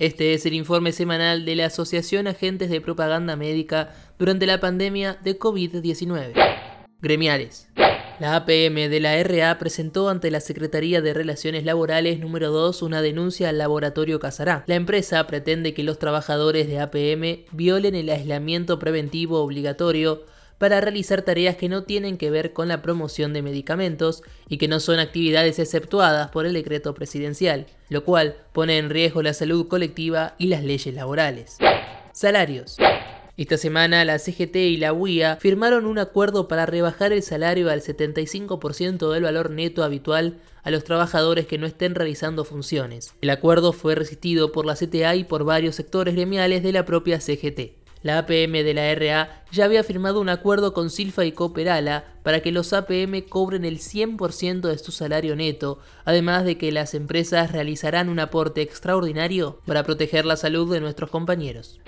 Este es el informe semanal de la Asociación Agentes de Propaganda Médica durante la pandemia de COVID-19. Gremiales. La APM de la RA presentó ante la Secretaría de Relaciones Laborales número 2 una denuncia al laboratorio Casará. La empresa pretende que los trabajadores de APM violen el aislamiento preventivo obligatorio para realizar tareas que no tienen que ver con la promoción de medicamentos y que no son actividades exceptuadas por el decreto presidencial, lo cual pone en riesgo la salud colectiva y las leyes laborales. Salarios. Esta semana la CGT y la UIA firmaron un acuerdo para rebajar el salario al 75% del valor neto habitual a los trabajadores que no estén realizando funciones. El acuerdo fue resistido por la CTA y por varios sectores gremiales de la propia CGT. La APM de la RA ya había firmado un acuerdo con Silfa y Cooperala para que los APM cobren el 100% de su salario neto, además de que las empresas realizarán un aporte extraordinario para proteger la salud de nuestros compañeros.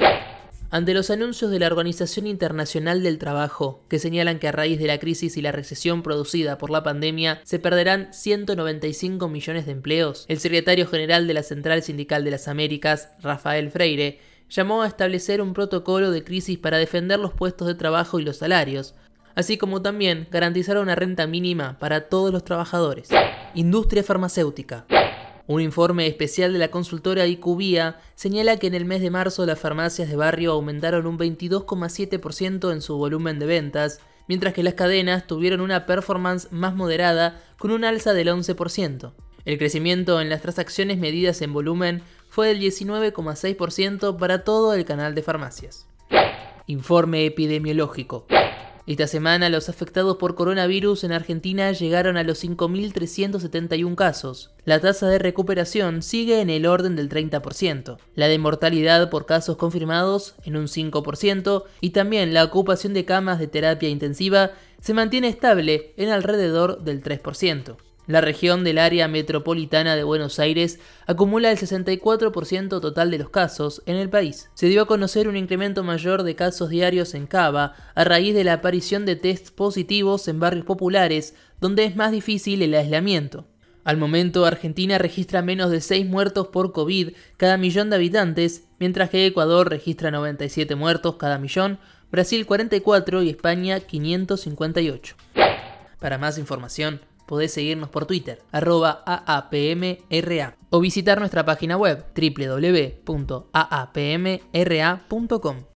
Ante los anuncios de la Organización Internacional del Trabajo, que señalan que a raíz de la crisis y la recesión producida por la pandemia se perderán 195 millones de empleos, el secretario general de la Central Sindical de las Américas, Rafael Freire, llamó a establecer un protocolo de crisis para defender los puestos de trabajo y los salarios, así como también garantizar una renta mínima para todos los trabajadores. Industria farmacéutica. Un informe especial de la consultora IQVIA señala que en el mes de marzo las farmacias de barrio aumentaron un 22,7% en su volumen de ventas, mientras que las cadenas tuvieron una performance más moderada con un alza del 11%. El crecimiento en las transacciones medidas en volumen fue del 19,6% para todo el canal de farmacias. Informe epidemiológico. Esta semana los afectados por coronavirus en Argentina llegaron a los 5.371 casos. La tasa de recuperación sigue en el orden del 30%, la de mortalidad por casos confirmados en un 5% y también la ocupación de camas de terapia intensiva se mantiene estable en alrededor del 3%. La región del área metropolitana de Buenos Aires acumula el 64% total de los casos en el país. Se dio a conocer un incremento mayor de casos diarios en Cava a raíz de la aparición de tests positivos en barrios populares donde es más difícil el aislamiento. Al momento, Argentina registra menos de 6 muertos por COVID cada millón de habitantes, mientras que Ecuador registra 97 muertos cada millón, Brasil 44 y España 558. Para más información, podés seguirnos por Twitter, arroba AAPMRA, o visitar nuestra página web www.aapmra.com.